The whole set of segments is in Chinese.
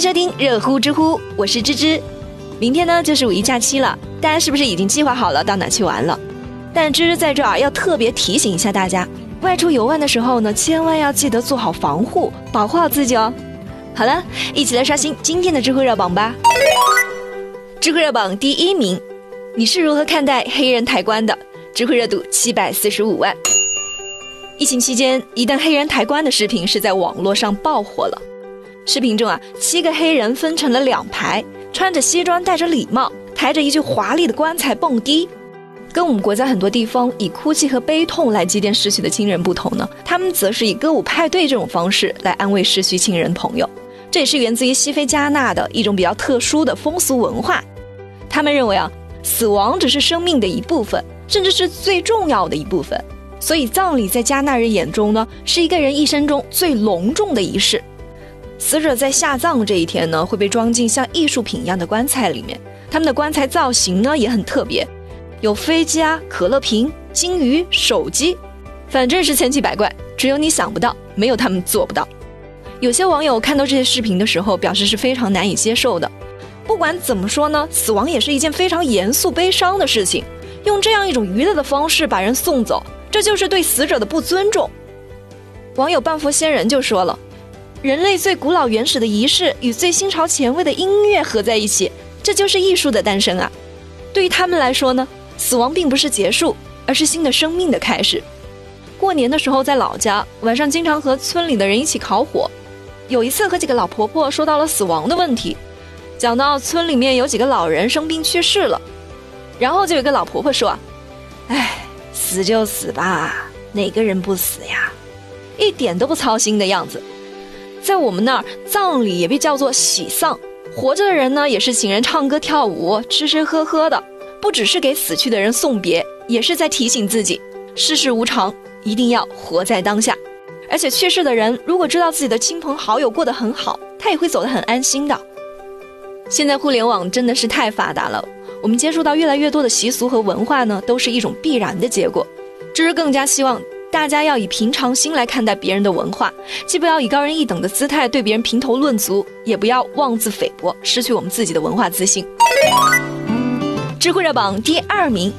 收听热乎知乎，我是芝芝。明天呢就是五一假期了，大家是不是已经计划好了到哪去玩了？但芝芝在这儿要特别提醒一下大家，外出游玩的时候呢，千万要记得做好防护，保护好自己哦。好了，一起来刷新今天的知乎热榜吧。知乎热榜第一名，你是如何看待黑人抬棺的？知乎热度七百四十五万。疫情期间，一段黑人抬棺的视频是在网络上爆火了。视频中啊，七个黑人分成了两排，穿着西装，戴着礼帽，抬着一具华丽的棺材蹦迪。跟我们国家很多地方以哭泣和悲痛来祭奠逝去的亲人不同呢，他们则是以歌舞派对这种方式来安慰逝去亲人朋友。这也是源自于西非加纳的一种比较特殊的风俗文化。他们认为啊，死亡只是生命的一部分，甚至是最重要的一部分。所以葬礼在加纳人眼中呢，是一个人一生中最隆重的仪式。死者在下葬这一天呢，会被装进像艺术品一样的棺材里面。他们的棺材造型呢也很特别，有飞机啊、可乐瓶、金鱼、手机，反正是千奇百怪，只有你想不到，没有他们做不到。有些网友看到这些视频的时候，表示是非常难以接受的。不管怎么说呢，死亡也是一件非常严肃、悲伤的事情，用这样一种娱乐的方式把人送走，这就是对死者的不尊重。网友半佛仙人就说了。人类最古老原始的仪式与最新潮前卫的音乐合在一起，这就是艺术的诞生啊！对于他们来说呢，死亡并不是结束，而是新的生命的开始。过年的时候在老家，晚上经常和村里的人一起烤火。有一次和几个老婆婆说到了死亡的问题，讲到村里面有几个老人生病去世了，然后就有个老婆婆说：“哎，死就死吧，哪个人不死呀？一点都不操心的样子。”在我们那儿，葬礼也被叫做喜丧。活着的人呢，也是请人唱歌跳舞、吃吃喝喝的，不只是给死去的人送别，也是在提醒自己，世事无常，一定要活在当下。而且去世的人如果知道自己的亲朋好友过得很好，他也会走得很安心的。现在互联网真的是太发达了，我们接触到越来越多的习俗和文化呢，都是一种必然的结果。只是更加希望。大家要以平常心来看待别人的文化，既不要以高人一等的姿态对别人评头论足，也不要妄自菲薄，失去我们自己的文化自信。知乎热榜第二名，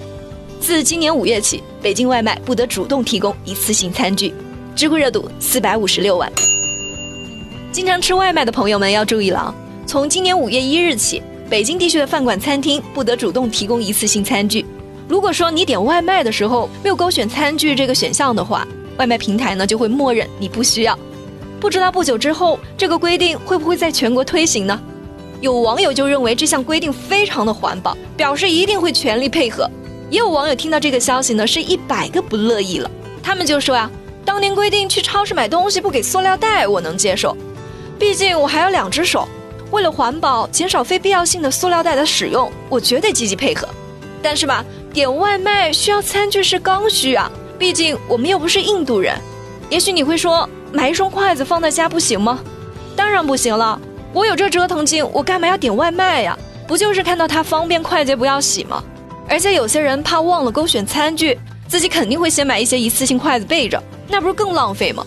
自今年五月起，北京外卖不得主动提供一次性餐具，知乎热度四百五十六万。经常吃外卖的朋友们要注意了啊！从今年五月一日起，北京地区的饭馆、餐厅不得主动提供一次性餐具。如果说你点外卖的时候没有勾选餐具这个选项的话，外卖平台呢就会默认你不需要。不知道不久之后这个规定会不会在全国推行呢？有网友就认为这项规定非常的环保，表示一定会全力配合。也有网友听到这个消息呢，是一百个不乐意了。他们就说呀，当年规定去超市买东西不给塑料袋，我能接受，毕竟我还有两只手，为了环保，减少非必要性的塑料袋的使用，我绝对积极配合。但是吧。点外卖需要餐具是刚需啊，毕竟我们又不是印度人。也许你会说，买一双筷子放在家不行吗？当然不行了。我有这折腾劲，我干嘛要点外卖呀？不就是看到它方便快捷，不要洗吗？而且有些人怕忘了勾选餐具，自己肯定会先买一些一次性筷子备着，那不是更浪费吗？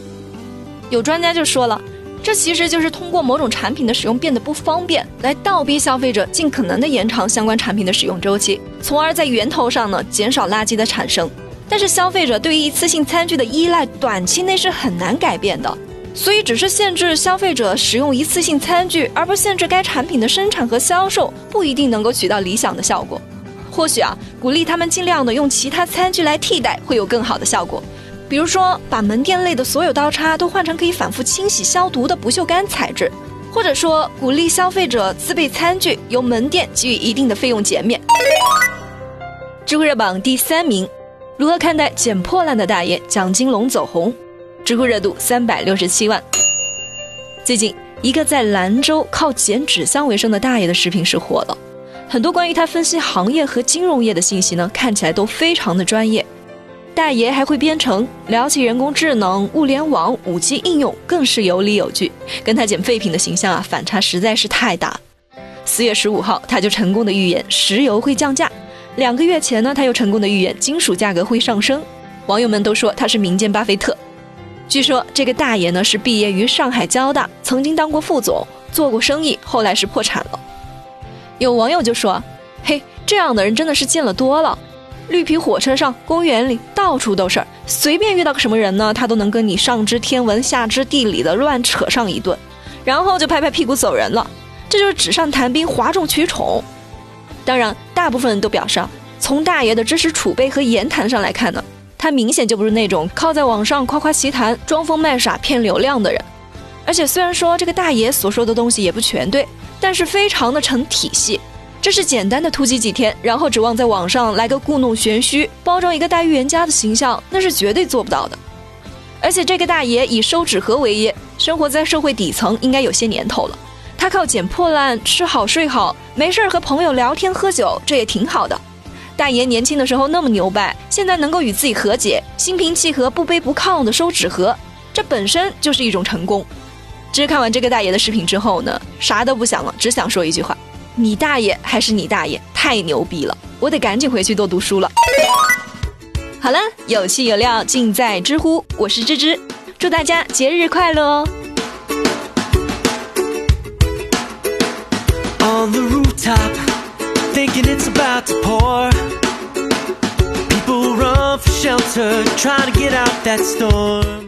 有专家就说了。这其实就是通过某种产品的使用变得不方便，来倒逼消费者尽可能的延长相关产品的使用周期，从而在源头上呢减少垃圾的产生。但是消费者对于一次性餐具的依赖，短期内是很难改变的。所以只是限制消费者使用一次性餐具，而不限制该产品的生产和销售，不一定能够起到理想的效果。或许啊，鼓励他们尽量的用其他餐具来替代，会有更好的效果。比如说，把门店内的所有刀叉都换成可以反复清洗消毒的不锈钢材质，或者说鼓励消费者自备餐具，由门店给予一定的费用减免。知乎热榜第三名，如何看待捡破烂的大爷蒋金龙走红？知乎热度三百六十七万。最近，一个在兰州靠捡纸箱为生的大爷的视频是火了，很多关于他分析行业和金融业的信息呢，看起来都非常的专业。大爷还会编程，聊起人工智能、物联网、五 G 应用，更是有理有据。跟他捡废品的形象啊，反差实在是太大。四月十五号，他就成功的预言石油会降价；两个月前呢，他又成功的预言金属价格会上升。网友们都说他是民间巴菲特。据说这个大爷呢是毕业于上海交大，曾经当过副总，做过生意，后来是破产了。有网友就说：“嘿，这样的人真的是见了多了。绿皮火车上、公园里到处都是，随便遇到个什么人呢，他都能跟你上知天文下知地理的乱扯上一顿，然后就拍拍屁股走人了。这就是纸上谈兵、哗众取宠。当然，大部分人都表示，从大爷的知识储备和言谈上来看呢。”他明显就不是那种靠在网上夸夸其谈、装疯卖傻骗流量的人，而且虽然说这个大爷所说的东西也不全对，但是非常的成体系。这是简单的突击几天，然后指望在网上来个故弄玄虚、包装一个大预言家的形象，那是绝对做不到的。而且这个大爷以收纸盒为业，生活在社会底层，应该有些年头了。他靠捡破烂、吃好睡好，没事儿和朋友聊天喝酒，这也挺好的。大爷年轻的时候那么牛掰，现在能够与自己和解，心平气和、不卑不亢的收纸盒，这本身就是一种成功。其实看完这个大爷的视频之后呢，啥都不想了，只想说一句话：你大爷还是你大爷，太牛逼了！我得赶紧回去多读书了。好了，有趣有料尽在知乎，我是芝芝，祝大家节日快乐哦 on！thinking it's about to pour. People run for shelter, trying to get out that storm.